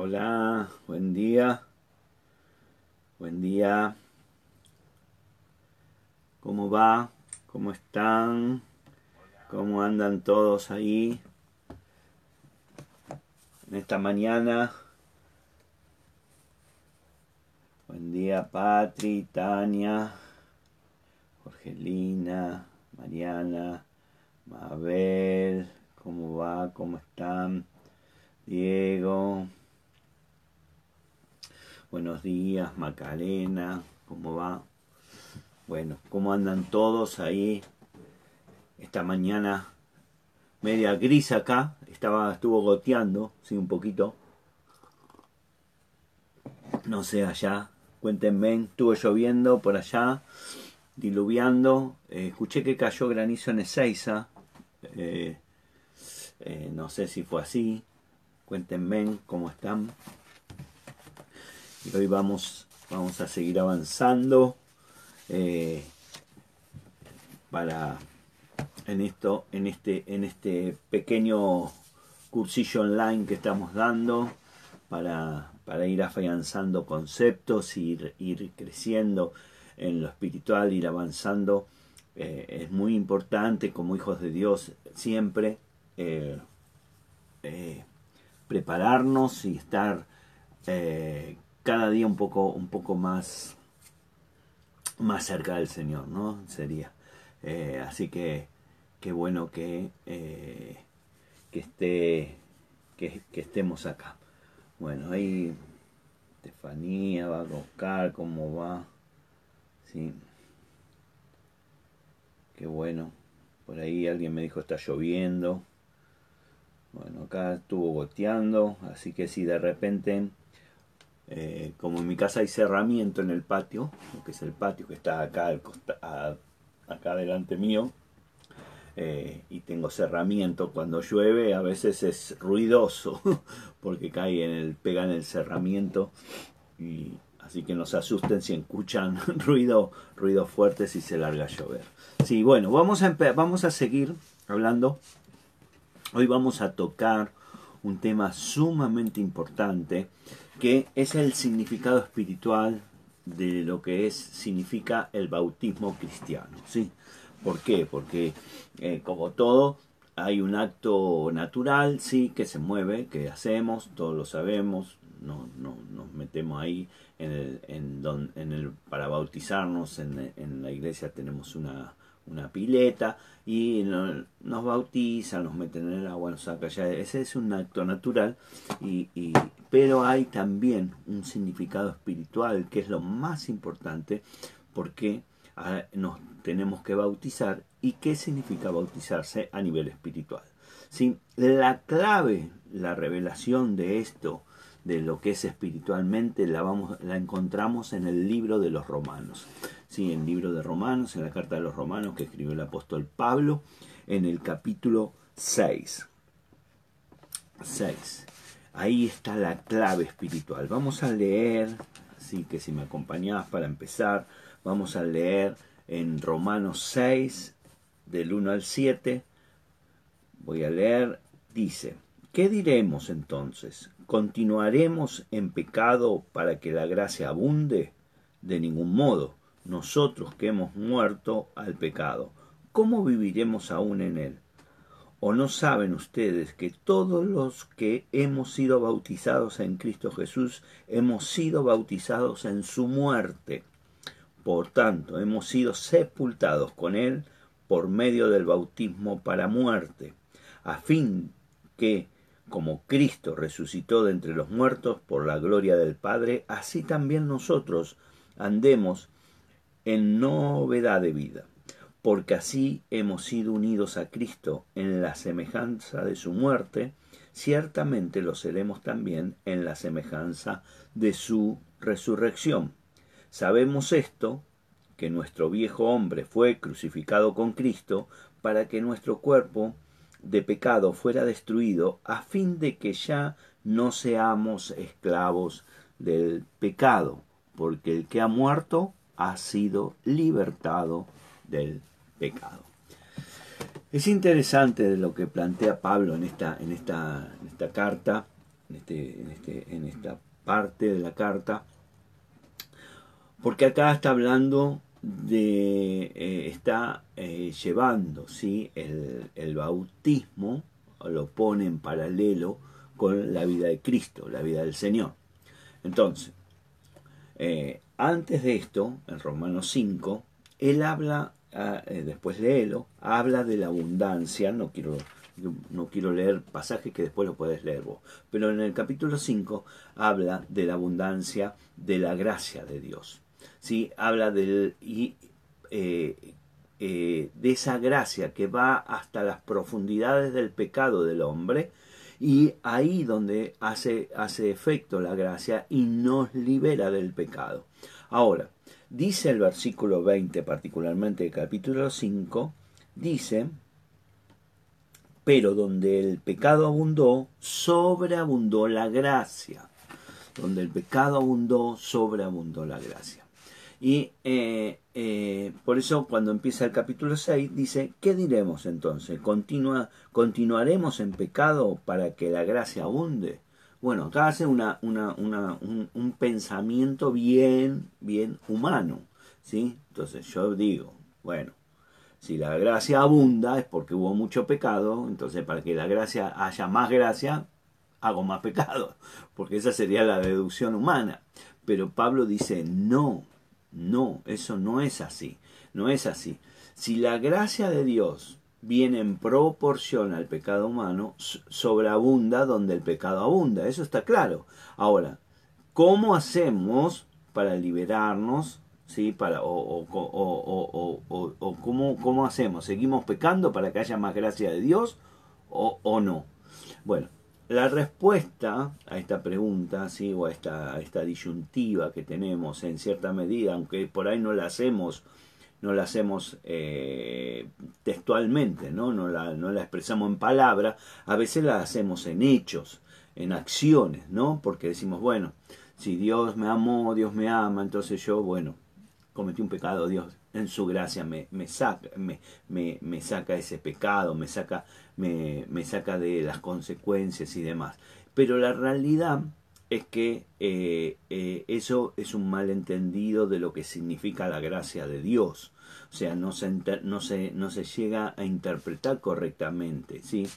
Hola, buen día. Buen día. ¿Cómo va? ¿Cómo están? ¿Cómo andan todos ahí? En esta mañana. Buen día, Patri, Tania, Jorgelina, Mariana, Mabel. ¿Cómo va? ¿Cómo están? Diego. Buenos días, Macarena. ¿Cómo va? Bueno, ¿cómo andan todos ahí? Esta mañana media gris acá, estaba, estuvo goteando, sí, un poquito. No sé, allá, cuéntenme, estuvo lloviendo por allá, diluviando. Eh, escuché que cayó granizo en Ezeiza. Eh, eh, no sé si fue así. Cuéntenme cómo están. Hoy vamos, vamos a seguir avanzando eh, para en esto, en este, en este pequeño cursillo online que estamos dando para, para ir afianzando conceptos, ir, ir creciendo en lo espiritual, ir avanzando. Eh, es muy importante como hijos de Dios siempre eh, prepararnos y estar cada día un poco, un poco más, más cerca del Señor, ¿no? Sería. Eh, así que qué bueno que, eh, que, esté, que, estemos acá. Bueno, ahí Estefanía va a buscar cómo va. Sí. Qué bueno. Por ahí alguien me dijo está lloviendo. Bueno, acá estuvo goteando, así que si de repente eh, como en mi casa hay cerramiento en el patio, que es el patio que está acá, acá delante mío, eh, y tengo cerramiento cuando llueve, a veces es ruidoso, porque cae en el, pega en el cerramiento, y así que no se asusten si escuchan ruido, ruido fuerte si se larga a llover. Sí, bueno, vamos a, vamos a seguir hablando. Hoy vamos a tocar un tema sumamente importante que es el significado espiritual de lo que es significa el bautismo cristiano. ¿sí? ¿Por qué? Porque eh, como todo hay un acto natural, sí, que se mueve, que hacemos, todos lo sabemos, no, no nos metemos ahí en el, en en el, para bautizarnos en, en la iglesia tenemos una, una pileta y nos bautizan, nos meten en el agua, nos sacan ya. Ese es un acto natural, y, pero hay también un significado espiritual que es lo más importante porque ah, nos tenemos que bautizar. ¿Y qué significa bautizarse a nivel espiritual? ¿Sí? La clave, la revelación de esto, de lo que es espiritualmente, la, vamos, la encontramos en el libro de los romanos. En el libro de Romanos, en la carta de los Romanos que escribió el apóstol Pablo, en el capítulo 6. 6. Ahí está la clave espiritual. Vamos a leer, así que si me acompañás para empezar, vamos a leer en Romanos 6, del 1 al 7. Voy a leer, dice, ¿qué diremos entonces? ¿Continuaremos en pecado para que la gracia abunde? De ningún modo nosotros que hemos muerto al pecado, ¿cómo viviremos aún en él? ¿O no saben ustedes que todos los que hemos sido bautizados en Cristo Jesús hemos sido bautizados en su muerte? Por tanto, hemos sido sepultados con él por medio del bautismo para muerte, a fin que, como Cristo resucitó de entre los muertos por la gloria del Padre, así también nosotros andemos en novedad de vida, porque así hemos sido unidos a Cristo en la semejanza de su muerte, ciertamente lo seremos también en la semejanza de su resurrección. Sabemos esto, que nuestro viejo hombre fue crucificado con Cristo para que nuestro cuerpo de pecado fuera destruido, a fin de que ya no seamos esclavos del pecado, porque el que ha muerto ha sido libertado del pecado. Es interesante lo que plantea Pablo en esta, en esta, esta carta, en, este, en, este, en esta parte de la carta, porque acá está hablando de, eh, está eh, llevando ¿sí? el, el bautismo, lo pone en paralelo con la vida de Cristo, la vida del Señor. Entonces, eh, antes de esto, en Romanos 5, él habla, ah, eh, después léelo, habla de la abundancia, no quiero, no quiero leer pasajes que después lo puedes leer vos, pero en el capítulo 5 habla de la abundancia de la gracia de Dios. ¿sí? Habla del, y, eh, de esa gracia que va hasta las profundidades del pecado del hombre, y ahí donde hace, hace efecto la gracia y nos libera del pecado. Ahora, dice el versículo 20, particularmente el capítulo 5, dice, pero donde el pecado abundó, sobreabundó la gracia. Donde el pecado abundó, sobreabundó la gracia. Y eh, eh, por eso cuando empieza el capítulo 6 dice, ¿qué diremos entonces? ¿Continua, ¿Continuaremos en pecado para que la gracia abunde? Bueno, acá hace una, una, un, un, pensamiento bien, bien humano. ¿sí? Entonces yo digo, bueno, si la gracia abunda es porque hubo mucho pecado, entonces para que la gracia haya más gracia, hago más pecado, porque esa sería la deducción humana. Pero Pablo dice, no, no, eso no es así, no es así. Si la gracia de Dios viene en proporción al pecado humano, sobreabunda donde el pecado abunda, eso está claro. Ahora, ¿cómo hacemos para liberarnos? ¿Sí? Para, o, o, o, ¿cómo, ¿cómo, hacemos? ¿Seguimos pecando para que haya más gracia de Dios o, no? Bueno, la respuesta a esta pregunta, ¿sí? o a esta, disyuntiva que tenemos en cierta medida, aunque por ahí no la hacemos, no la hacemos eh, textualmente, ¿no? No la expresamos en palabras, a veces la hacemos en hechos, en acciones, ¿no? Porque decimos, bueno, si Dios me amó, Dios me ama, entonces yo, bueno, cometí un pecado, Dios en su gracia me, me saca, me, me, me, saca ese pecado, me saca, me, me saca de las consecuencias y demás. Pero la realidad es que eh, eh, eso es un malentendido de lo que significa la gracia de Dios. O sea, no se, no se, no se llega a interpretar correctamente. ¿sí?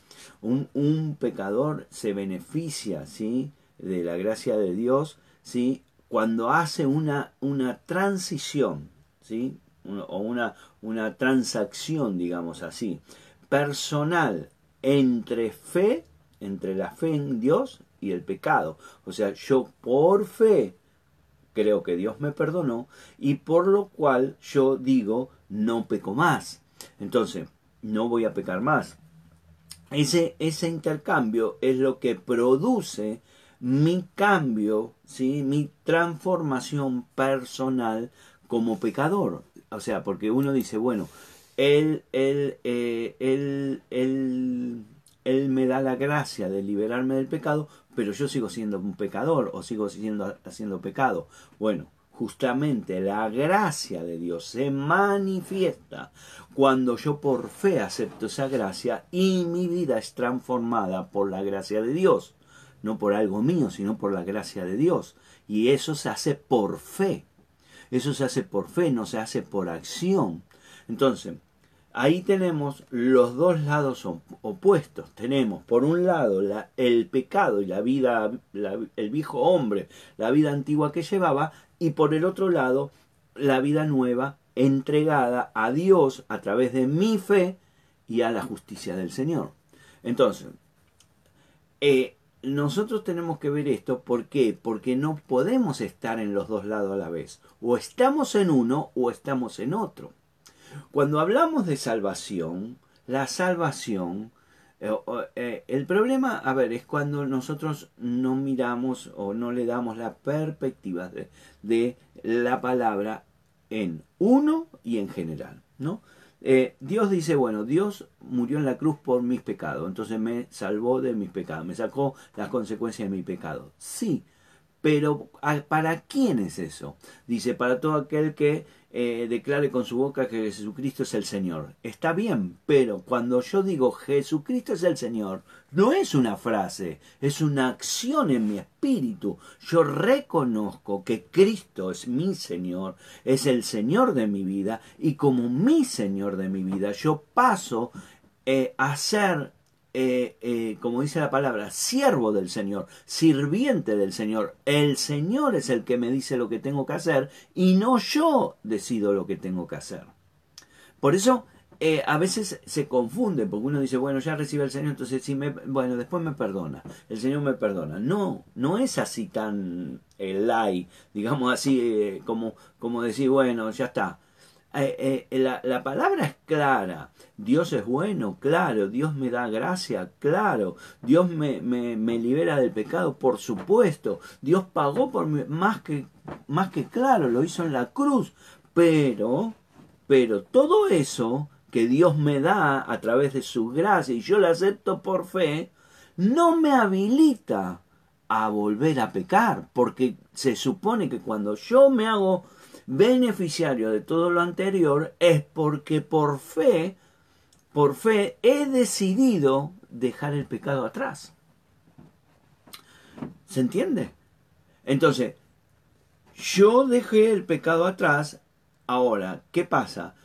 Un, un pecador se beneficia ¿sí? de la gracia de Dios ¿sí? cuando hace una, una transición, ¿sí? O una, una transacción, digamos así, personal entre fe, entre la fe en Dios y el pecado. O sea, yo por fe creo que Dios me perdonó y por lo cual yo digo, no peco más. Entonces, no voy a pecar más. Ese, ese intercambio es lo que produce mi cambio, ¿sí? mi transformación personal como pecador. O sea, porque uno dice, bueno, él, él, eh, él, él, él me da la gracia de liberarme del pecado, pero yo sigo siendo un pecador o sigo siendo, haciendo pecado. Bueno, justamente la gracia de Dios se manifiesta cuando yo por fe acepto esa gracia y mi vida es transformada por la gracia de Dios no por algo mío, sino por la gracia de Dios. Y eso se hace por fe. Eso se hace por fe, no se hace por acción. Entonces, ahí tenemos los dos lados opuestos. Tenemos, por un lado, la, el pecado y la vida, el viejo hombre, la vida antigua que llevaba, y por el otro lado, la vida nueva entregada a Dios a través de mi fe y a la justicia del Señor. Entonces, eh, nosotros tenemos que ver esto, ¿por qué? Porque no podemos estar en los dos lados a la vez. O estamos en uno o estamos en otro. Cuando hablamos de salvación, la salvación, eh, eh, el problema, a ver, es cuando nosotros no miramos o no le damos la perspectiva de, de la palabra en uno y en general, ¿no? Eh, Dios dice, bueno, Dios murió en la cruz por mis pecados, entonces me salvó de mis pecados, me sacó las consecuencias de mi pecado. Sí, pero ¿para quién es eso? Dice, para todo aquel que eh, declare con su boca que Jesucristo es el Señor. Está bien, pero cuando yo digo Jesucristo es el Señor, no es una frase, es una acción en mi espíritu. Yo reconozco que Cristo es mi Señor, es el Señor de mi vida, y como mi Señor de mi vida, yo paso eh, a ser eh, eh, como dice la palabra, siervo del Señor, sirviente del Señor. El Señor es el que me dice lo que tengo que hacer y no yo decido lo que tengo que hacer. Por eso eh, a veces se confunde, porque uno dice, bueno, ya recibe el Señor, entonces sí, me, bueno, después me perdona, el Señor me perdona. No, no es así tan el digamos así, como, como decir, bueno, ya está. Eh, eh, la, palabra es clara. Dios es bueno, claro. Dios me da gracia, claro. Dios me, me, libera del pecado, por supuesto. Dios pagó por mí, más que, más que claro, lo hizo en la cruz. Pero, pero todo eso que Dios me da a través de su gracia y yo lo acepto por fe, no me habilita a volver a pecar, porque se supone que cuando yo me hago beneficiario de todo lo anterior es porque por fe, por fe he decidido dejar el pecado atrás. ¿Se entiende? Entonces, yo dejé el pecado atrás, ahora, ¿qué pasa?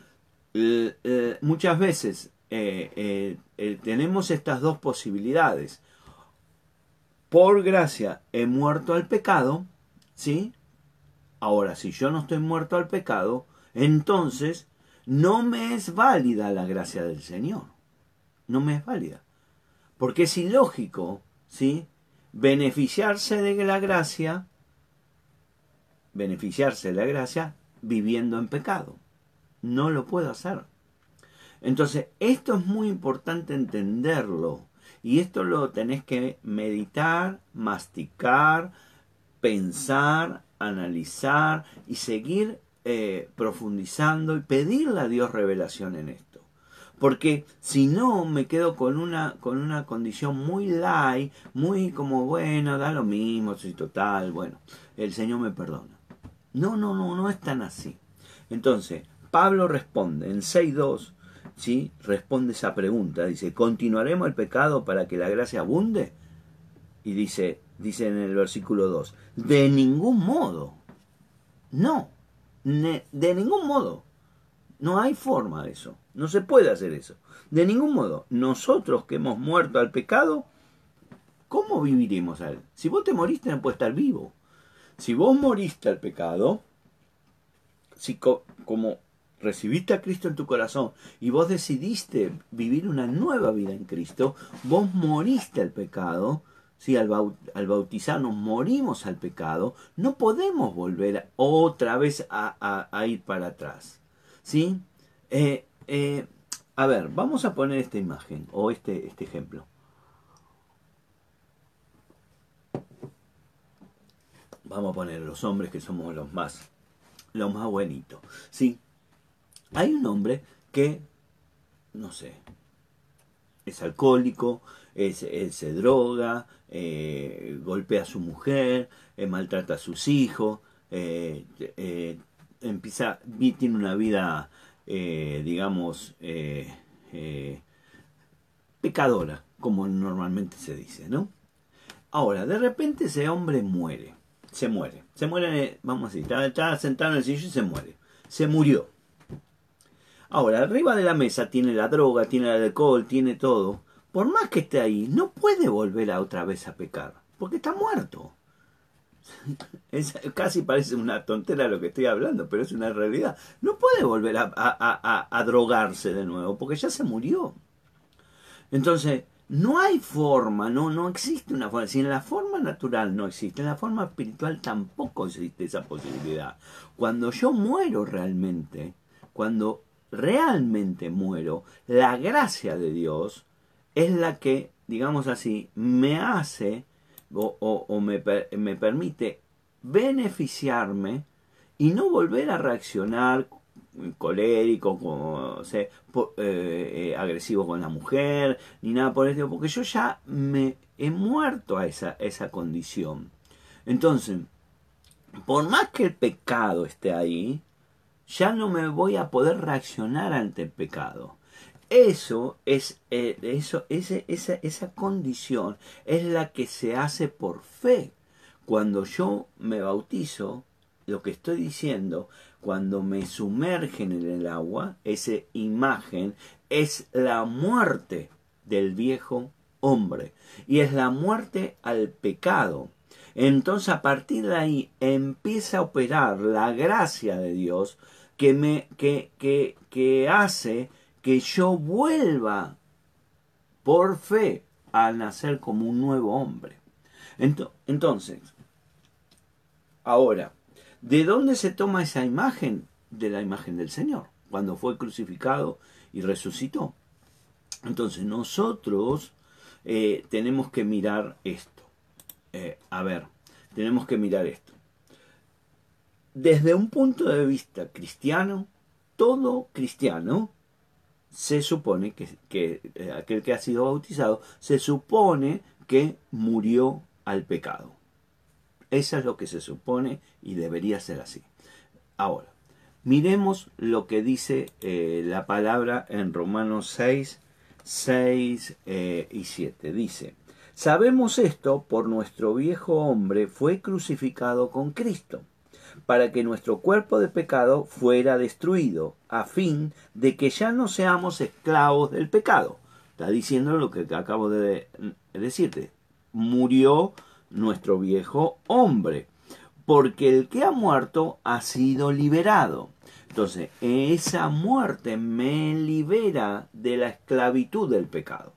muchas veces eh, eh, tenemos estas dos posibilidades. Por gracia he muerto al pecado, ¿sí? Ahora, si yo no estoy muerto al pecado, entonces no me es válida la gracia del Señor. No me es válida. Porque es ilógico, ¿sí? Beneficiarse de la gracia, beneficiarse de la gracia viviendo en pecado. No lo puedo hacer. Entonces, esto es muy importante entenderlo. Y esto lo tenés que meditar, masticar, pensar, analizar y seguir eh, profundizando y pedirle a Dios revelación en esto. Porque si no, me quedo con una, con una condición muy light, muy como, bueno, da lo mismo, soy total, bueno, el Señor me perdona. No, no, no, no es tan así. Entonces, Pablo responde en 6.2, ¿sí? responde esa pregunta, dice, ¿continuaremos el pecado para que la gracia abunde? Y dice, dice en el versículo 2, de ningún modo. No, de ningún modo. No hay forma de eso. No se puede hacer eso. De ningún modo. Nosotros que hemos muerto al pecado, ¿cómo viviremos a él? Si vos te moriste no puedes estar vivo. Si vos moriste al pecado, si como recibiste a Cristo en tu corazón y vos decidiste vivir una nueva vida en Cristo, vos moriste al pecado, si al, bautizarnos morimos al pecado, no podemos volver otra vez a, ir para atrás. ¿Sí? Eh, eh, a ver, vamos a poner esta imagen o este, este ejemplo. Vamos a poner los hombres que somos los más, los más buenitos. ¿Sí? Hay un hombre que, no sé, es alcohólico, se droga, eh, golpea a su mujer, eh, maltrata a sus hijos, eh, empieza, tiene una vida, digamos, pecadora, como normalmente se dice, ¿no? Ahora, de repente ese hombre muere, se muere, se muere, vamos a decir, está, está sentado en el sillón y se muere, se murió. Ahora, arriba de la mesa tiene la droga, tiene el alcohol, tiene todo por más que esté ahí, no puede volver a otra vez a pecar, porque está muerto. casi parece una tontera lo que estoy hablando, pero es una realidad. No puede volver a, drogarse de nuevo, porque ya se murió. Entonces, no hay forma, no, no existe una forma. Si en la forma natural no existe, en la forma espiritual tampoco existe esa posibilidad. Cuando yo muero realmente, cuando realmente muero, la gracia de Dios es la que, digamos así, me hace o, me, me, permite beneficiarme y no volver a reaccionar colérico, como, eh, eh, agresivo con la mujer, ni nada por eso, porque yo ya me he muerto a esa, esa condición. Entonces, por más que el pecado esté ahí, ya no me voy a poder reaccionar ante el pecado. Eso es, eh, eso, ese, esa, esa condición es la que se hace por fe. Cuando yo me bautizo, lo que estoy diciendo, cuando me sumergen en el agua, esa imagen es la muerte del viejo hombre y es la muerte al pecado. Entonces a partir de ahí empieza a operar la gracia de Dios que me que, que, que hace que yo vuelva por fe a nacer como un nuevo hombre. Entonces, ahora, ¿de dónde se toma esa imagen? De la imagen del Señor, cuando fue crucificado y resucitó. Entonces, nosotros eh, tenemos que mirar esto. Eh, a ver, tenemos que mirar esto. Desde un punto de vista cristiano, todo cristiano se supone que, eh, aquel que ha sido bautizado, se supone que murió al pecado. Eso es lo que se supone y debería ser así. Ahora, miremos lo que dice eh, la palabra en Romanos 6, 6 eh, y 7. Dice, sabemos esto por nuestro viejo hombre fue crucificado con Cristo para que nuestro cuerpo de pecado fuera destruido, a fin de que ya no seamos esclavos del pecado. Está diciendo lo que acabo de decirte. Murió nuestro viejo hombre, porque el que ha muerto ha sido liberado. Entonces, esa muerte me libera de la esclavitud del pecado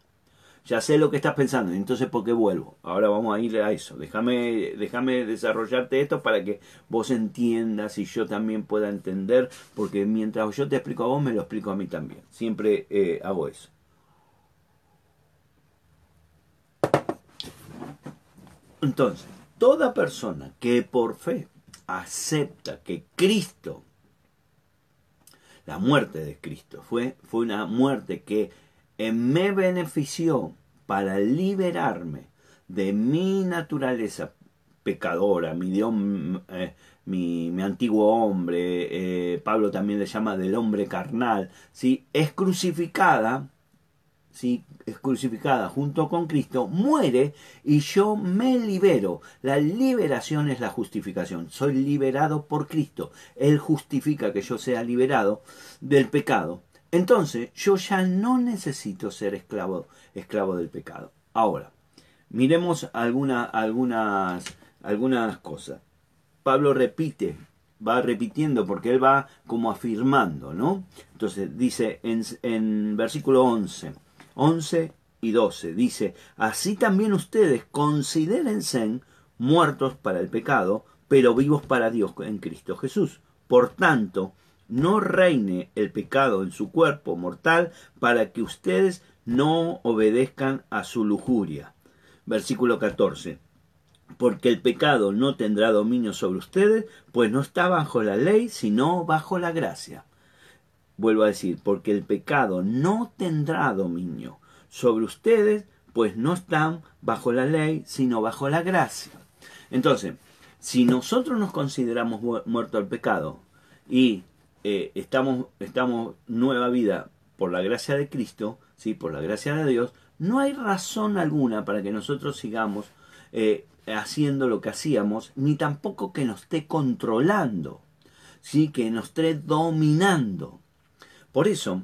ya sé lo que estás pensando, entonces ¿por qué vuelvo? Ahora vamos a ir a eso. Déjame, déjame desarrollarte esto para que vos entiendas y yo también pueda entender, porque mientras yo te explico a vos, me lo explico a mí también. Siempre eh, hago eso. Entonces, toda persona que por fe acepta que Cristo, la muerte de Cristo, fue, fue una muerte que me benefició para liberarme de mi naturaleza pecadora, mi, eh, mi, antiguo hombre, eh, Pablo también le llama del hombre carnal, ¿sí? es crucificada, ¿sí? es crucificada junto con Cristo, muere y yo me libero. La liberación es la justificación. Soy liberado por Cristo. Él justifica que yo sea liberado del pecado. Entonces, yo ya no necesito ser esclavo, esclavo del pecado. Ahora, miremos alguna, algunas, algunas cosas. Pablo repite, va repitiendo porque él va como afirmando, ¿no? Entonces dice en, en versículo 11, 11 y 12, dice, así también ustedes considérense muertos para el pecado, pero vivos para Dios en Cristo Jesús. Por tanto, no reine el pecado en su cuerpo mortal para que ustedes no obedezcan a su lujuria. Versículo 14. Porque el pecado no tendrá dominio sobre ustedes, pues no está bajo la ley, sino bajo la gracia. Vuelvo a decir, porque el pecado no tendrá dominio sobre ustedes, pues no están bajo la ley, sino bajo la gracia. Entonces, si nosotros nos consideramos muertos al pecado y eh, estamos, estamos nueva vida por la gracia de Cristo, ¿sí? por la gracia de Dios, no hay razón alguna para que nosotros sigamos eh, haciendo lo que hacíamos, ni tampoco que nos esté controlando, ¿sí? que nos esté dominando. Por eso,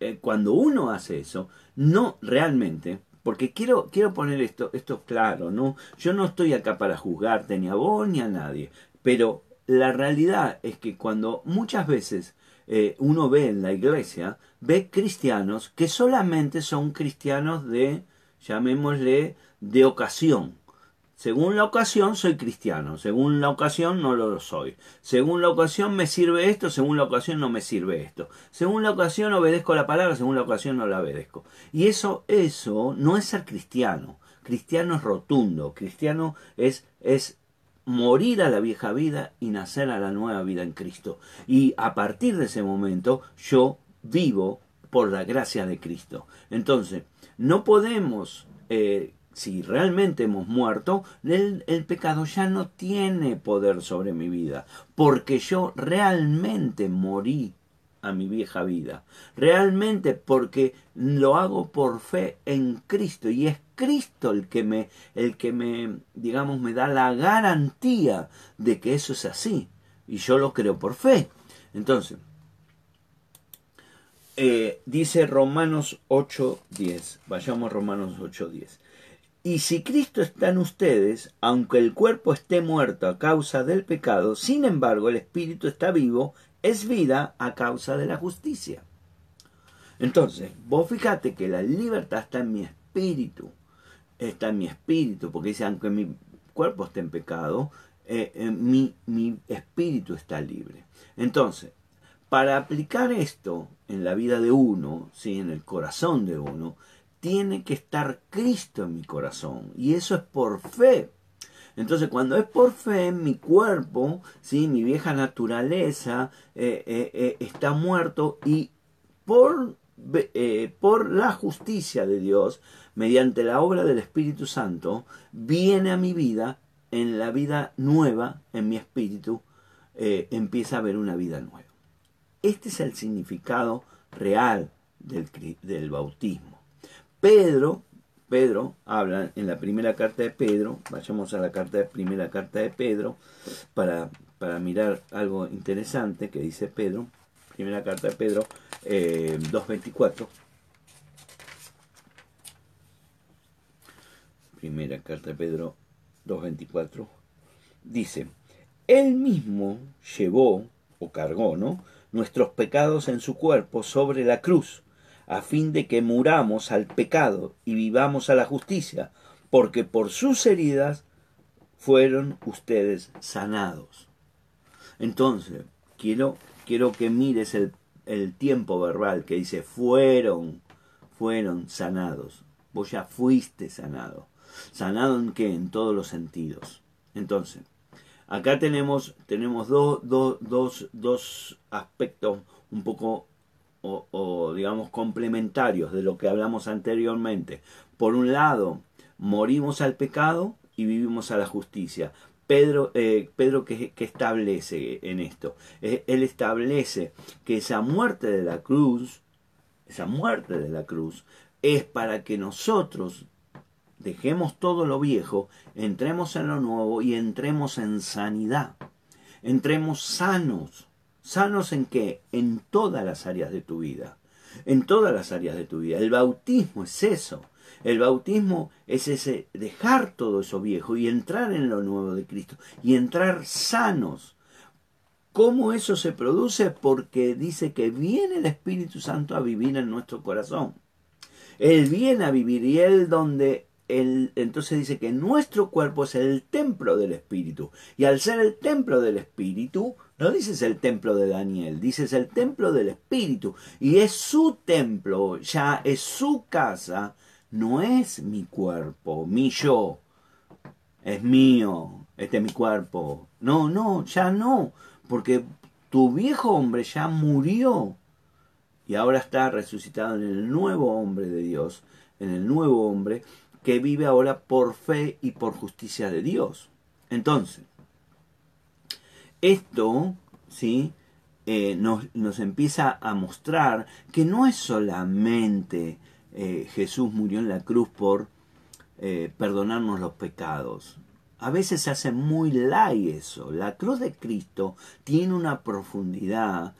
eh, cuando uno hace eso, no realmente, porque quiero, quiero poner esto, esto claro, ¿no? Yo no estoy acá para juzgarte ni a vos ni a nadie, pero la realidad es que cuando muchas veces eh, uno ve en la iglesia, ve cristianos que solamente son cristianos de, llamémosle, de ocasión. Según la ocasión soy cristiano, según la ocasión no lo soy. Según la ocasión me sirve esto, según la ocasión no me sirve esto. Según la ocasión obedezco la palabra, según la ocasión no la obedezco. Y eso, eso no es ser cristiano. Cristiano es rotundo, cristiano es, es morir a la vieja vida y nacer a la nueva vida en Cristo. Y a partir de ese momento yo vivo por la gracia de Cristo. Entonces, no podemos eh, si realmente hemos muerto, el, el, pecado ya no tiene poder sobre mi vida, porque yo realmente morí a mi vieja vida, realmente porque lo hago por fe en Cristo y es Cristo el que me, el que me, digamos, me da la garantía de que eso es así y yo lo creo por fe. Entonces, eh, dice Romanos 8.10, vayamos a Romanos 8.10. Y si Cristo está en ustedes, aunque el cuerpo esté muerto a causa del pecado, sin embargo el espíritu está vivo, es vida a causa de la justicia. Entonces, vos fíjate que la libertad está en mi espíritu, está en mi espíritu, porque dice, aunque mi cuerpo esté en pecado, eh, eh, mi, mi espíritu está libre. Entonces, para aplicar esto en la vida de uno, ¿sí? en el corazón de uno, tiene que estar Cristo en mi corazón. Y eso es por fe. Entonces, cuando es por fe, mi cuerpo, ¿sí? mi vieja naturaleza, eh, está muerto y por, por la justicia de Dios, mediante la obra del Espíritu Santo, viene a mi vida en la vida nueva, en mi espíritu, eh, empieza a haber una vida nueva. Este es el significado real del, del bautismo. Pedro, Pedro habla en la primera carta de Pedro, vayamos a la carta de, primera carta de Pedro para, para mirar algo interesante que dice Pedro, primera carta de Pedro eh, 2.24. Primera carta de Pedro 2.24, dice, Él mismo llevó o cargó, ¿no? Nuestros pecados en su cuerpo sobre la cruz, a fin de que muramos al pecado y vivamos a la justicia, porque por sus heridas fueron ustedes sanados. Entonces, quiero, quiero que mires el, el tiempo verbal que dice fueron, fueron sanados. Vos ya fuiste sanado. Sanado en qué? En todos los sentidos. Entonces, acá tenemos, tenemos dos, dos, dos aspectos un poco o, digamos complementarios de lo que hablamos anteriormente. Por un lado, morimos al pecado y vivimos a la justicia. Pedro, eh, Pedro que, establece en esto, eh, él establece que esa muerte de la cruz, esa muerte de la cruz, es para que nosotros Dejemos todo lo viejo, entremos en lo nuevo y entremos en sanidad. Entremos sanos. ¿Sanos en qué? En todas las áreas de tu vida. En todas las áreas de tu vida. El bautismo es eso. El bautismo es ese dejar todo eso viejo y entrar en lo nuevo de Cristo y entrar sanos. ¿Cómo eso se produce? Porque dice que viene el Espíritu Santo a vivir en nuestro corazón. Él viene a vivir y Él donde entonces dice que nuestro cuerpo es el templo del Espíritu. Y al ser el templo del Espíritu, no dices el templo de Daniel, dices el templo del Espíritu. Y es su templo, ya es su casa, no es mi cuerpo, mi yo. Es mío, este es mi cuerpo. No, no, ya no, porque tu viejo hombre ya murió y ahora está resucitado en el nuevo hombre de Dios, en el nuevo hombre que vive ahora por fe y por justicia de Dios. Entonces, esto, ¿sí? Eh, nos, nos, empieza a mostrar que no es solamente eh, Jesús murió en la cruz por eh, perdonarnos los pecados. A veces se hace muy light eso. La cruz de Cristo tiene una profundidad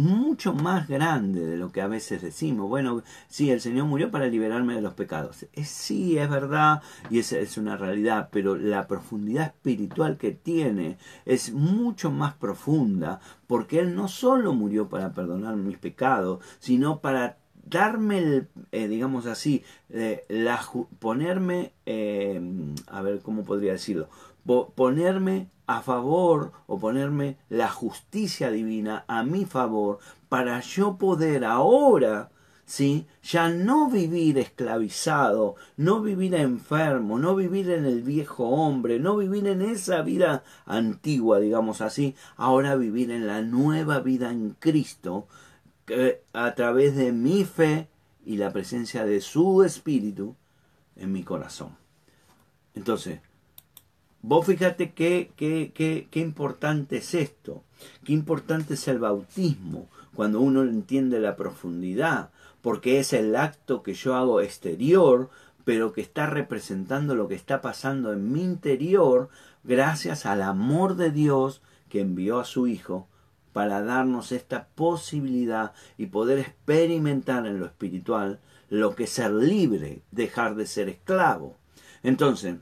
mucho más grande de lo que a veces decimos. Bueno, sí, el Señor murió para liberarme de los pecados. Es, sí, es verdad y es, es una realidad, pero la profundidad espiritual que tiene es mucho más profunda porque Él no solo murió para perdonar mis pecados, sino para darme, el, eh, digamos así, eh, la, ponerme, eh, a ver cómo podría decirlo, ponerme a favor o ponerme la justicia divina a mi favor para yo poder ahora ¿sí? ya no vivir esclavizado, no vivir enfermo, no vivir en el viejo hombre, no vivir en esa vida antigua, digamos así, ahora vivir en la nueva vida en Cristo, que a través de mi fe y la presencia de su Espíritu, en mi corazón. Entonces, vos fíjate qué, qué, qué, qué importante es esto, qué importante es el bautismo, cuando uno entiende la profundidad, porque es el acto que yo hago exterior, pero que está representando lo que está pasando en mi interior gracias al amor de Dios que envió a su Hijo para darnos esta posibilidad y poder experimentar en lo espiritual lo que es ser libre, dejar de ser esclavo. Entonces,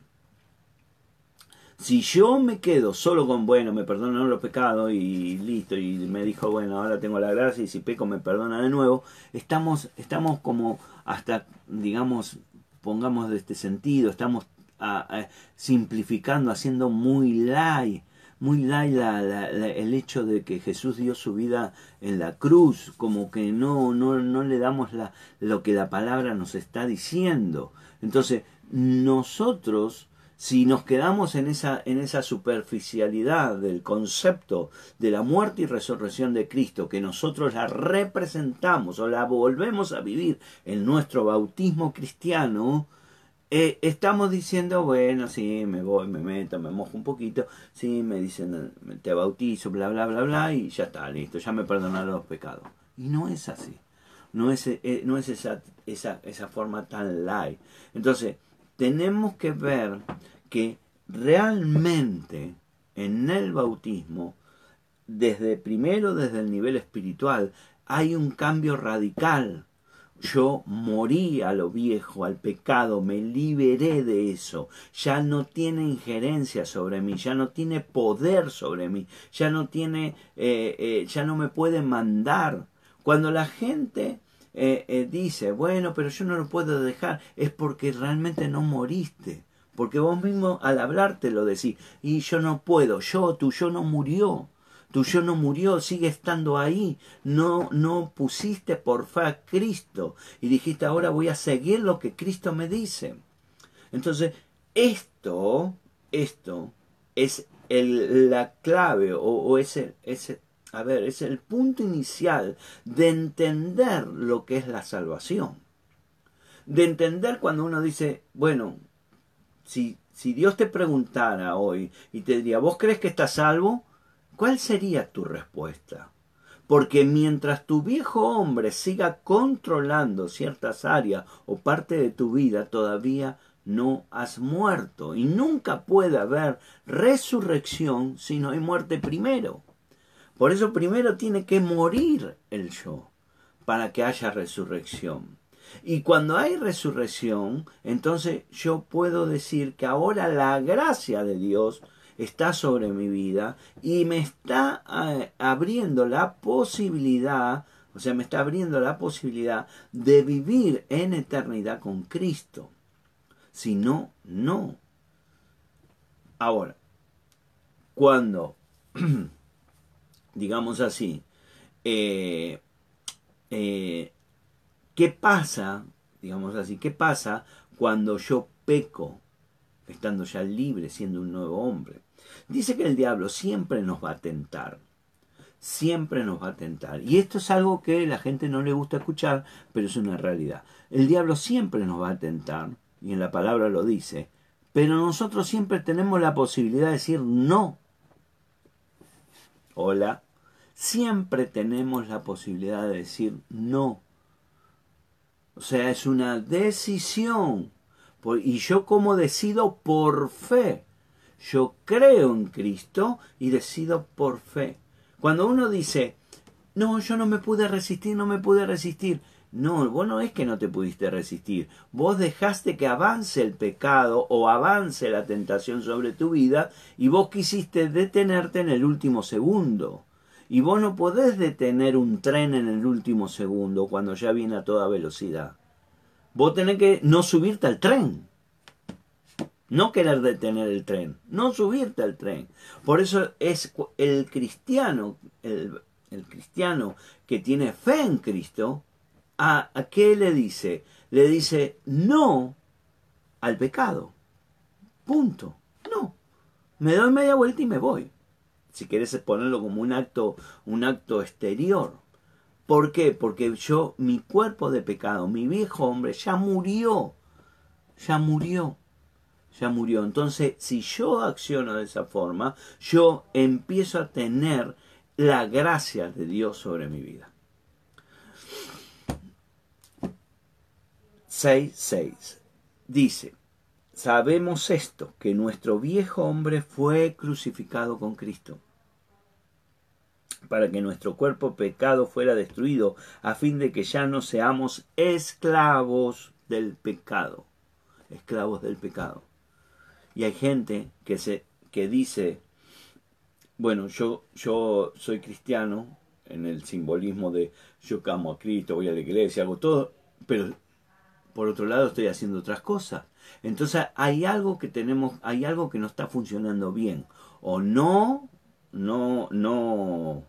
si yo me quedo solo con, bueno, me perdonan los pecados y listo, y me dijo, bueno, ahora tengo la gracia y si peco me perdona de nuevo, estamos, estamos como hasta, digamos, pongamos de este sentido, estamos simplificando, haciendo muy light, muy light el hecho de que Jesús dio su vida en la cruz, como que no, no, no le damos la, lo que la palabra nos está diciendo. Entonces, nosotros, si nos quedamos en esa, en esa superficialidad del concepto de la muerte y resurrección de Cristo, que nosotros la representamos o la volvemos a vivir en nuestro bautismo cristiano, eh, estamos diciendo, bueno, sí, me voy, me meto, me mojo un poquito, sí, me dicen, te bautizo, bla, bla, bla, bla, y ya está, listo, ya me perdonaron los pecados. Y no es así, no es, eh, no es esa, esa, esa forma tan light. Entonces, tenemos que ver que realmente en el bautismo, desde primero, desde el nivel espiritual, hay un cambio radical yo morí a lo viejo, al pecado, me liberé de eso. Ya no tiene injerencia sobre mí, ya no tiene poder sobre mí, ya no tiene, eh, eh, ya no me puede mandar. Cuando la gente eh, dice, bueno, pero yo no lo puedo dejar, es porque realmente no moriste. Porque vos mismo al hablarte lo decís, y yo no puedo, yo, tu yo no murió. Tu yo no murió, sigue estando ahí. No, no pusiste por fe a Cristo y dijiste ahora voy a seguir lo que Cristo me dice. Entonces, esto, esto es el, la clave o, o es, el, a ver, es el punto inicial de entender lo que es la salvación. De entender cuando uno dice, bueno, si, si Dios te preguntara hoy y te diría, ¿vos crees que estás salvo? ¿Cuál sería tu respuesta? Porque mientras tu viejo hombre siga controlando ciertas áreas o parte de tu vida, todavía no has muerto. Y nunca puede haber resurrección si no hay muerte primero. Por eso primero tiene que morir el yo para que haya resurrección. Y cuando hay resurrección, entonces yo puedo decir que ahora la gracia de Dios está sobre mi vida y me está eh, abriendo la posibilidad, o sea, me está abriendo la posibilidad de vivir en eternidad con Cristo. Si no, no. Ahora, cuando, digamos así, eh, eh, ¿qué pasa, digamos así, qué pasa cuando yo peco, estando ya libre, siendo un nuevo hombre? Dice que el diablo siempre nos va a tentar. Siempre nos va a tentar. Y esto es algo que la gente no le gusta escuchar, pero es una realidad. El diablo siempre nos va a tentar, y en la palabra lo dice, pero nosotros siempre tenemos la posibilidad de decir no. Hola. Siempre tenemos la posibilidad de decir no. O sea, es una decisión. Y yo como decido por fe. Yo creo en Cristo y decido por fe. Cuando uno dice, no, yo no me pude resistir, no me pude resistir. No, vos no es que no te pudiste resistir. Vos dejaste que avance el pecado o avance la tentación sobre tu vida y vos quisiste detenerte en el último segundo. Y vos no podés detener un tren en el último segundo cuando ya viene a toda velocidad. Vos tenés que no subirte al tren. No querer detener el tren, no subirte al tren. Por eso es el cristiano, el, cristiano que tiene fe en Cristo, ¿a, ¿a qué le dice? Le dice no al pecado. Punto. No. Me doy media vuelta y me voy. Si quieres ponerlo como un acto, un acto exterior. ¿Por qué? Porque yo, mi cuerpo de pecado, mi viejo hombre, ya murió ya murió. Ya murió. Entonces, si yo acciono de esa forma, yo empiezo a tener la gracia de Dios sobre mi vida. 6.6 dice, sabemos esto, que nuestro viejo hombre fue crucificado con Cristo para que nuestro cuerpo pecado fuera destruido, a fin de que ya no seamos esclavos del pecado, esclavos del pecado. Y hay gente que se que dice, bueno, yo yo soy cristiano en el simbolismo de yo camo a Cristo, voy a la iglesia, hago todo, pero por otro lado estoy haciendo otras cosas. Entonces hay algo que tenemos, hay algo que no está funcionando bien. O no, no, no,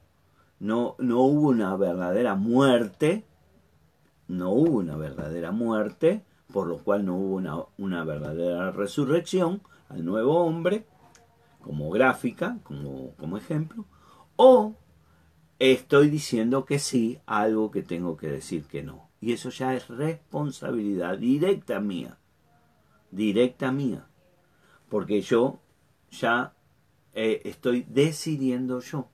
no, no hubo una verdadera muerte, no hubo una verdadera muerte, por lo cual no hubo una, una verdadera resurrección al nuevo hombre, como gráfica, como, como ejemplo, o estoy diciendo que sí algo que tengo que decir que no. Y eso ya es responsabilidad directa mía, directa mía, porque yo ya eh, estoy decidiendo yo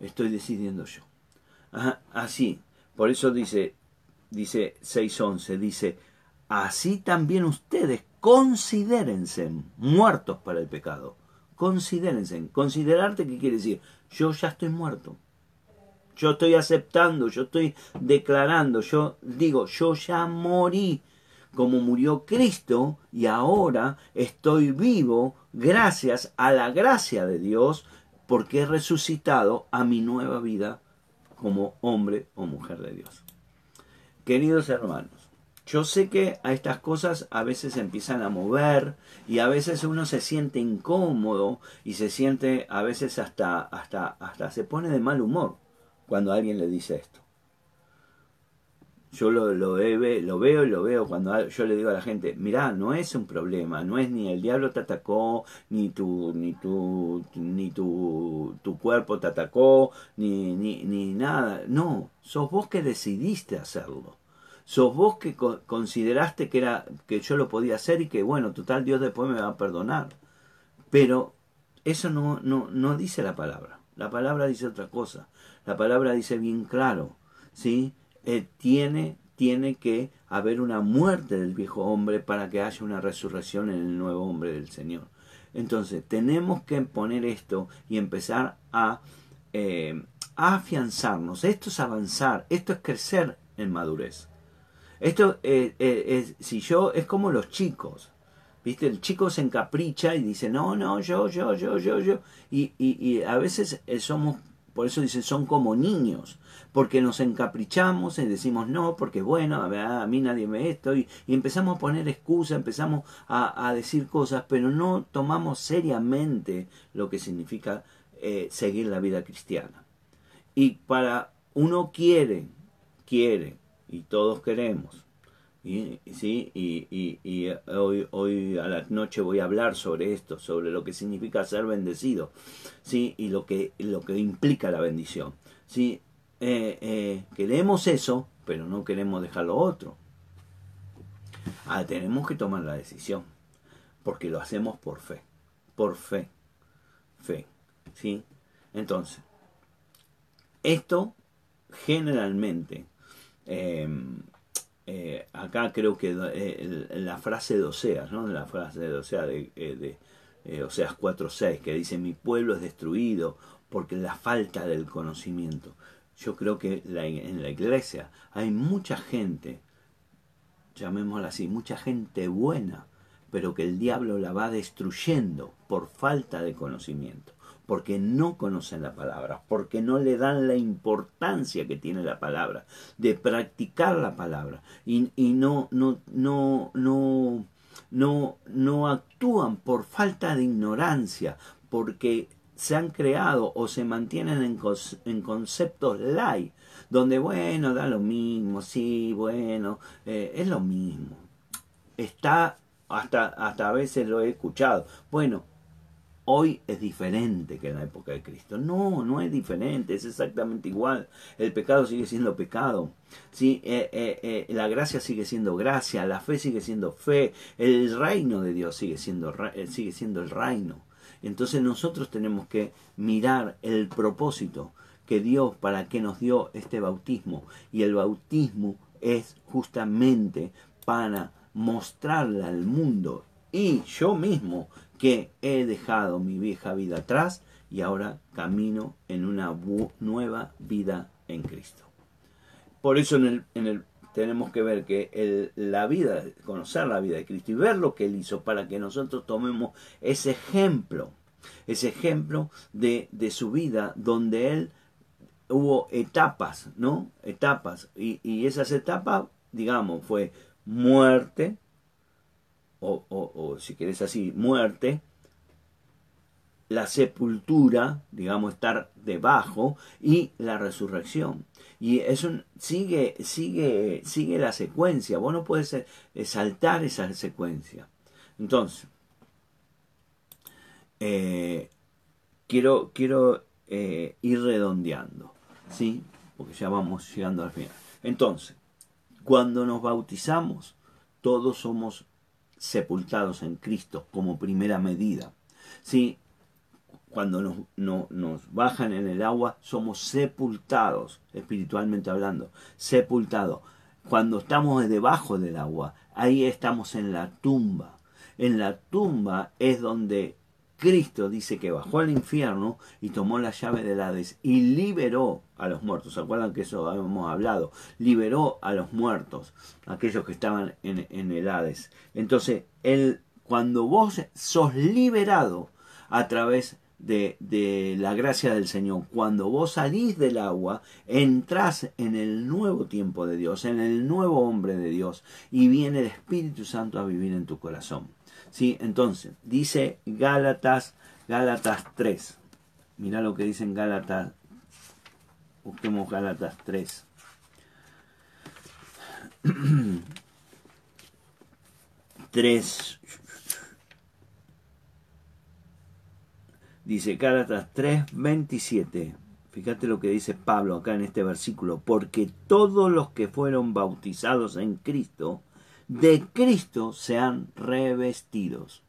estoy decidiendo yo. así, por eso dice, dice 6.11, dice, así también ustedes considérense muertos para el pecado. Considérense. Considerarte, ¿qué quiere decir? Yo ya estoy muerto. Yo estoy aceptando, yo estoy declarando, yo digo, yo ya morí como murió Cristo y ahora estoy vivo gracias a la gracia de Dios porque he resucitado a mi nueva vida como hombre o mujer de Dios. Queridos hermanos, yo sé que a estas cosas a veces empiezan a mover y a veces uno se siente incómodo y se siente a veces hasta hasta hasta se pone de mal humor cuando alguien le dice esto. Yo lo, lo, lo veo y lo veo cuando yo le digo a la gente, mirá, no es un problema, no es ni el diablo te atacó, ni tu, ni tu, ni tu, tu cuerpo te atacó, ni, ni, ni nada. No, sos vos que decidiste hacerlo. Sos vos que consideraste que era, que yo lo podía hacer y que bueno, total Dios después me va a perdonar. Pero eso no, no, no dice la palabra. La palabra dice otra cosa. La palabra dice bien claro, ¿sí? Eh, tiene, tiene que haber una muerte del viejo hombre para que haya una resurrección en el nuevo hombre del Señor. Entonces, tenemos que poner esto y empezar a, eh, afianzarnos. Esto es avanzar, esto es crecer en madurez. Esto eh, es, si yo, es como los chicos. ¿Viste? El chico se encapricha y dice, no, no, yo, yo, yo, yo, yo. Y, y, y a veces somos por eso dice, son como niños, porque nos encaprichamos y decimos no, porque bueno, a mí nadie me esto, y, empezamos a poner excusas, empezamos a, decir cosas, pero no tomamos seriamente lo que significa eh, seguir la vida cristiana. Y para uno quiere, quiere, y todos queremos, y, ¿sí? y, y, hoy, hoy a la noche voy a hablar sobre esto, sobre lo que significa ser bendecido, ¿sí? y lo que, lo que implica la bendición. ¿sí? Eh, eh, queremos eso, pero no queremos dejar lo otro. Ah, tenemos que tomar la decisión, porque lo hacemos por fe, por fe, fe. ¿sí? Entonces, esto generalmente em, eh, acá creo que eh, la frase de Oseas, ¿no? La frase de Oseas, de, eh, Oseas 4.6, que dice, mi pueblo es destruido porque la falta del conocimiento. Yo creo que en la iglesia hay mucha gente, llamémosla así, mucha gente buena, pero que el diablo la va destruyendo por falta de conocimiento porque no conocen la palabra, porque no le dan la importancia que tiene la palabra, de practicar la palabra y, no, no, no, no, no, no actúan por falta de ignorancia, porque se han creado o se mantienen en, en conceptos light, donde bueno, da lo mismo, sí, bueno, eh, es lo mismo. Está, hasta, hasta a veces lo he escuchado. Bueno, hoy es diferente que en la época de Cristo. No, no es diferente, es exactamente igual. El pecado sigue siendo pecado. ¿sí? Eh, eh, eh, la gracia sigue siendo gracia, la fe sigue siendo fe, el reino de Dios sigue siendo, sigue siendo el reino. Entonces nosotros tenemos que mirar el propósito que Dios para que nos dio este bautismo. Y el bautismo es justamente para mostrarle al mundo y yo mismo que he dejado mi vieja vida atrás y ahora camino en una nueva vida en Cristo. Por eso en el, en el, tenemos que ver que la vida, conocer la vida de Cristo y ver lo que Él hizo para que nosotros tomemos ese ejemplo, ese ejemplo de, de su vida donde Él hubo etapas, ¿no? Etapas. Y, y esas etapas, digamos, fue muerte, o, o, si querés así, muerte, la sepultura, digamos, estar debajo, y la resurrección. Y eso sigue, sigue, sigue la secuencia. Vos no puedes eh, saltar esa secuencia. Entonces, eh, quiero, quiero eh, ir redondeando, ¿sí? Porque ya vamos llegando al final. Entonces, cuando nos bautizamos, todos somos sepultados en Cristo como primera medida. ¿Sí? Cuando nos, nos bajan en el agua, somos sepultados, espiritualmente hablando, sepultados. Cuando estamos debajo del agua, ahí estamos en la tumba. En la tumba es donde Cristo dice que bajó al infierno y tomó la llave del Hades y liberó a los muertos. ¿Se acuerdan que eso hemos hablado? Liberó a los muertos, aquellos que estaban en, en el Hades. Entonces, él, cuando vos sos liberado a través de, de, la gracia del Señor, cuando vos salís del agua, entrás en el nuevo tiempo de Dios, en el nuevo hombre de Dios, y viene el Espíritu Santo a vivir en tu corazón. ¿Sí? Entonces, dice Gálatas, Gálatas 3. Mira lo que dice en Gálatas. Busquemos Gálatas 3. Tres. Dice Gálatas 3, 27. Fíjate lo que dice Pablo acá en este versículo. Porque todos los que fueron bautizados en Cristo de Cristo sean revestidos.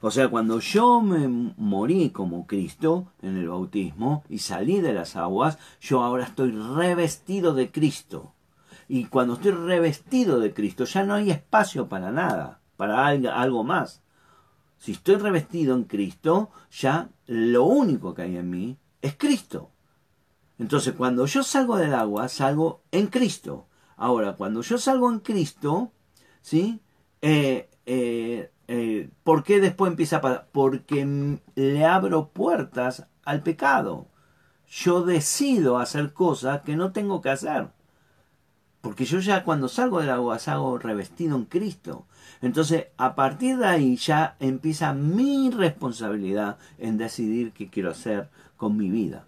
O sea, cuando yo me morí como Cristo en el bautismo y salí de las aguas, yo ahora estoy revestido de Cristo. Y cuando estoy revestido de Cristo, ya no hay espacio para nada, para algo más. Si estoy revestido en Cristo, ya lo único que hay en mí es Cristo. Entonces, cuando yo salgo del agua, salgo en Cristo. Ahora, cuando yo salgo en Cristo, ¿sí? Eh, eh, eh, ¿Por qué después empieza a pasar? Porque le abro puertas al pecado. Yo decido hacer cosas que no tengo que hacer. Porque yo ya cuando salgo del agua salgo revestido en Cristo. Entonces, a partir de ahí ya empieza mi responsabilidad en decidir qué quiero hacer con mi vida.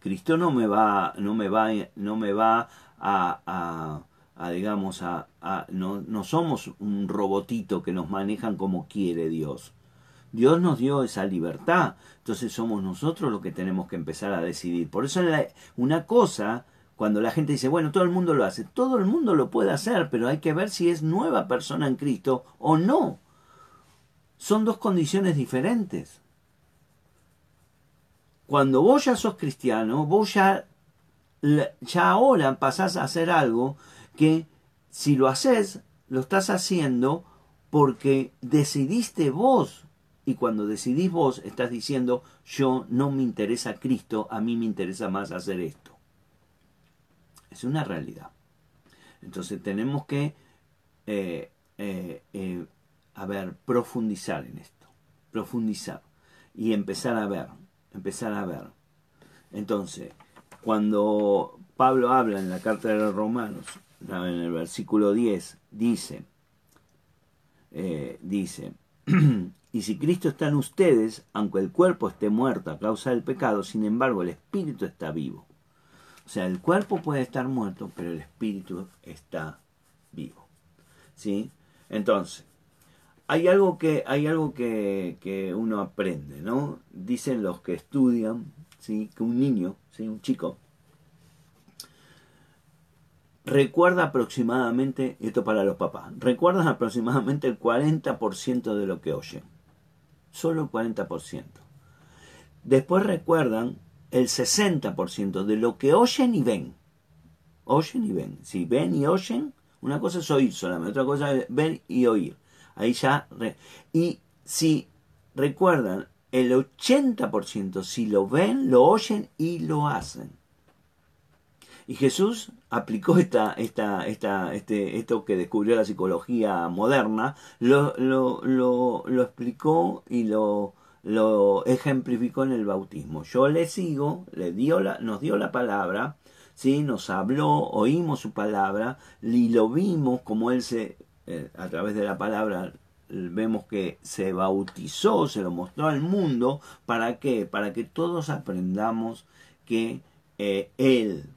Cristo no me va, no me va, no me va a a digamos, a, no, no somos un robotito que nos manejan como quiere Dios. Dios nos dio esa libertad, entonces somos nosotros los que tenemos que empezar a decidir. Por eso una cosa, cuando la gente dice, bueno, todo el mundo lo hace, todo el mundo lo puede hacer, pero hay que ver si es nueva persona en Cristo o no. Son dos condiciones diferentes. Cuando vos ya sos cristiano, vos ya, ya ahora pasás a hacer algo que si lo haces, lo estás haciendo porque decidiste vos. Y cuando decidís vos, estás diciendo, yo no me interesa Cristo, a mí me interesa más hacer esto. Es una realidad. Entonces tenemos que, eh, eh, eh, profundizar en esto. Profundizar. Y empezar a ver. Empezar a ver. Entonces, cuando Pablo habla en la carta de los romanos en el versículo 10, dice, eh, dice, y si Cristo está en ustedes, aunque el cuerpo esté muerto a causa del pecado, sin embargo el espíritu está vivo. O sea, el cuerpo puede estar muerto, pero el espíritu está vivo. ¿Sí? Entonces, hay algo que, hay algo que, que uno aprende, ¿no? Dicen los que estudian, ¿sí? Que un niño, ¿sí? Un chico, recuerda aproximadamente, esto para los papás, recuerdan aproximadamente el 40% de lo que oyen. Solo el 40%. Después recuerdan el 60% de lo que oyen y ven. Oyen y ven. Si ven y oyen, una cosa es oír solamente, otra cosa es ver y oír. Ahí ya. y si recuerdan el 80%, si lo ven, lo oyen y lo hacen. Y Jesús aplicó esta, esta, esta, este, esto que descubrió la psicología moderna, lo, lo, lo, lo explicó y lo, lo ejemplificó en el bautismo. Yo le sigo, le dio la, nos dio la palabra, ¿sí? nos habló, oímos su palabra y lo vimos como él se, eh, a través de la palabra, vemos que se bautizó, se lo mostró al mundo, ¿para qué? Para que todos aprendamos que eh, él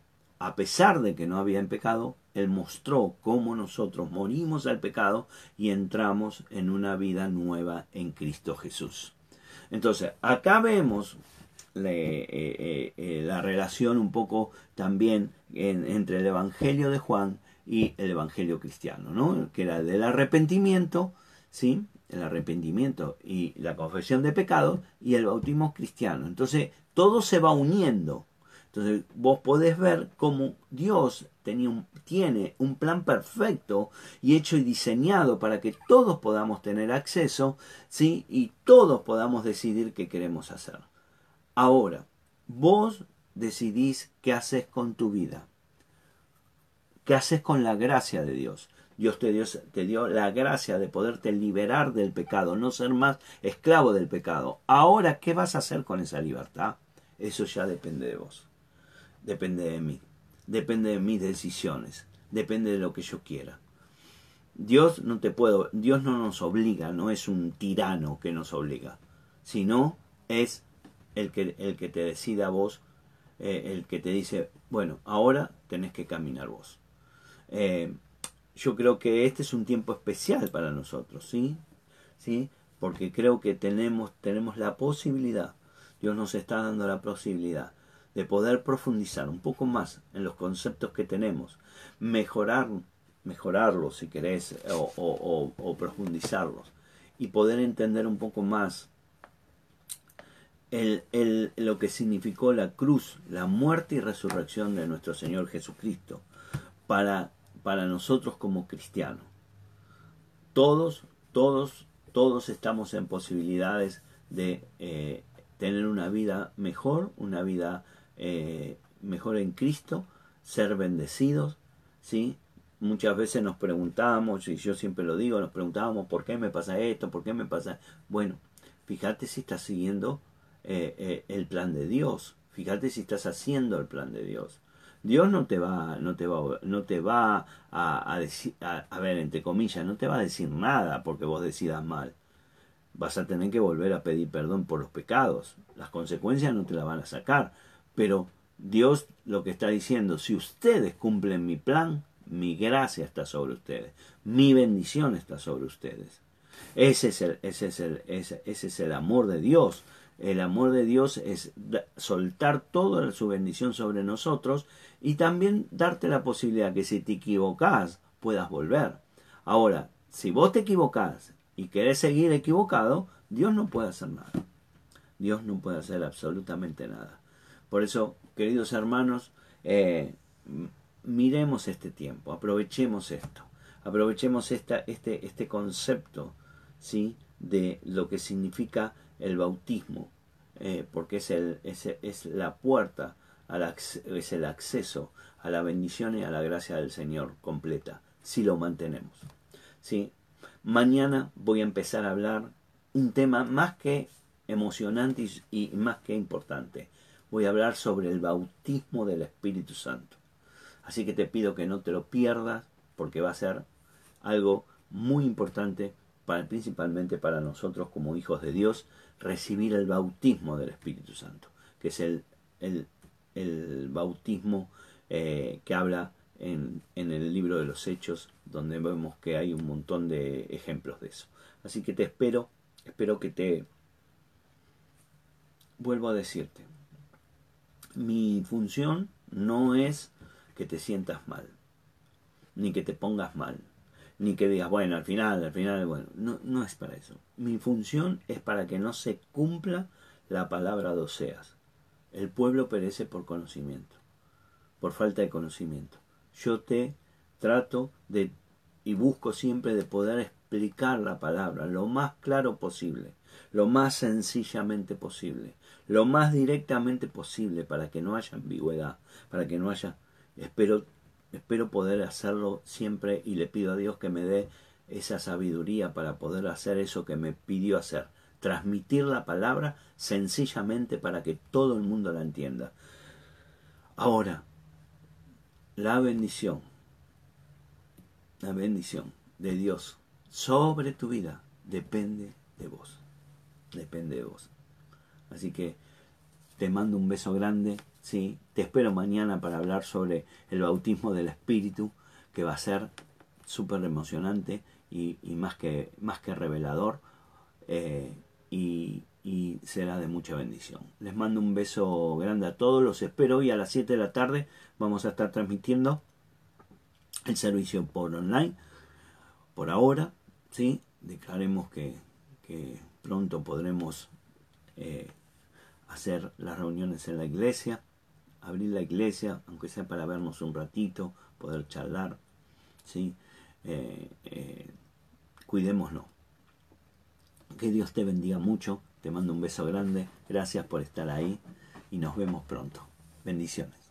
a pesar de que no había en pecado, Él mostró cómo nosotros morimos al pecado y entramos en una vida nueva en Cristo Jesús. Entonces, acá vemos eh, eh, eh, la relación un poco también entre el Evangelio de Juan y el Evangelio cristiano, ¿no? que era el del arrepentimiento, ¿sí? el arrepentimiento y la confesión de pecados y el bautismo cristiano. Entonces, todo se va uniendo entonces vos podés ver cómo Dios tiene un plan perfecto y hecho y diseñado para que todos podamos tener acceso, ¿sí? Y todos podamos decidir qué queremos hacer. Ahora, vos decidís qué haces con tu vida. ¿Qué haces con la gracia de Dios? Dios te dio, te dio, la gracia de poderte liberar del pecado, no ser más esclavo del pecado. Ahora, ¿qué vas a hacer con esa libertad? Eso ya depende de vos depende de mí, depende de mis decisiones, depende de lo que yo quiera. Dios no te puedo, Dios no nos obliga, no es un tirano que nos obliga, sino es el que, el que te decida vos, eh, el que te dice, bueno, ahora tenés que caminar vos. Eh, yo creo que este es un tiempo especial para nosotros, ¿sí? ¿Sí? Porque creo que tenemos, tenemos la posibilidad, Dios nos está dando la posibilidad de poder profundizar un poco más en los conceptos que tenemos, mejorar, mejorarlos si querés, o, profundizarlos, y poder entender un poco más el, lo que significó la cruz, la muerte y resurrección de nuestro Señor Jesucristo para, para nosotros como cristianos. Todos, todos, todos estamos en posibilidades de eh, tener una vida mejor, una vida eh, mejor en Cristo, ser bendecidos, ¿sí? Muchas veces nos preguntamos, y yo siempre lo digo, nos preguntábamos por qué me pasa esto, por qué me pasa... Bueno, fíjate si estás siguiendo eh, eh, el plan de Dios, fíjate si estás haciendo el plan de Dios. Dios no te va, no te va, no te va a, decir, a, ver, entre comillas, no te va a decir nada porque vos decidas mal. Vas a tener que volver a pedir perdón por los pecados. Las consecuencias no te las van a sacar pero Dios lo que está diciendo, si ustedes cumplen mi plan, mi gracia está sobre ustedes, mi bendición está sobre ustedes. Ese es el, ese es el, ese, es el amor de Dios. El amor de Dios es soltar toda su bendición sobre nosotros y también darte la posibilidad que si te equivocas puedas volver. Ahora, si vos te equivocás y querés seguir equivocado, Dios no puede hacer nada. Dios no puede hacer absolutamente nada. Por eso, queridos hermanos, eh, miremos este tiempo, aprovechemos esto, aprovechemos este, este concepto ¿sí? de lo que significa el bautismo, eh, porque es, el, es, es la puerta, es el acceso a la bendición y a la gracia del Señor completa, si lo mantenemos. ¿sí? Mañana voy a empezar a hablar un tema más que emocionante y más que importante voy a hablar sobre el bautismo del Espíritu Santo. Así que te pido que no te lo pierdas porque va a ser algo muy importante para, principalmente para nosotros como hijos de Dios recibir el bautismo del Espíritu Santo, que es el, el, bautismo eh, que habla en, en el libro de los Hechos, donde vemos que hay un montón de ejemplos de eso. Así que te espero, espero que te... Vuelvo a decirte, mi función no es que te sientas mal, ni que te pongas mal, ni que digas, bueno, al final, al final, bueno, no, no es para eso. Mi función es para que no se cumpla la palabra de Oseas. El pueblo perece por conocimiento, por falta de conocimiento. Yo te trato de y busco siempre de poder explicar la palabra lo más claro posible, lo más sencillamente posible, lo más directamente posible para que no haya ambigüedad, para que no haya espero espero poder hacerlo siempre y le pido a Dios que me dé esa sabiduría para poder hacer eso que me pidió hacer, transmitir la palabra sencillamente para que todo el mundo la entienda. Ahora, la bendición, la bendición de Dios sobre tu vida depende de vos, depende de vos. Así que te mando un beso grande, sí, te espero mañana para hablar sobre el bautismo del Espíritu, que va a ser súper emocionante y, más, que, más que revelador. Eh, y, será de mucha bendición. Les mando un beso grande a todos, los espero hoy a las 7 de la tarde, vamos a estar transmitiendo el servicio por online, por ahora, ¿sí? declaremos que, pronto podremos eh, hacer las reuniones en la iglesia, abrir la iglesia, aunque sea para vernos un ratito, poder charlar, ¿sí? Eh, eh. Que Dios te bendiga mucho te mando un beso grande, gracias por estar ahí y nos vemos pronto. Bendiciones.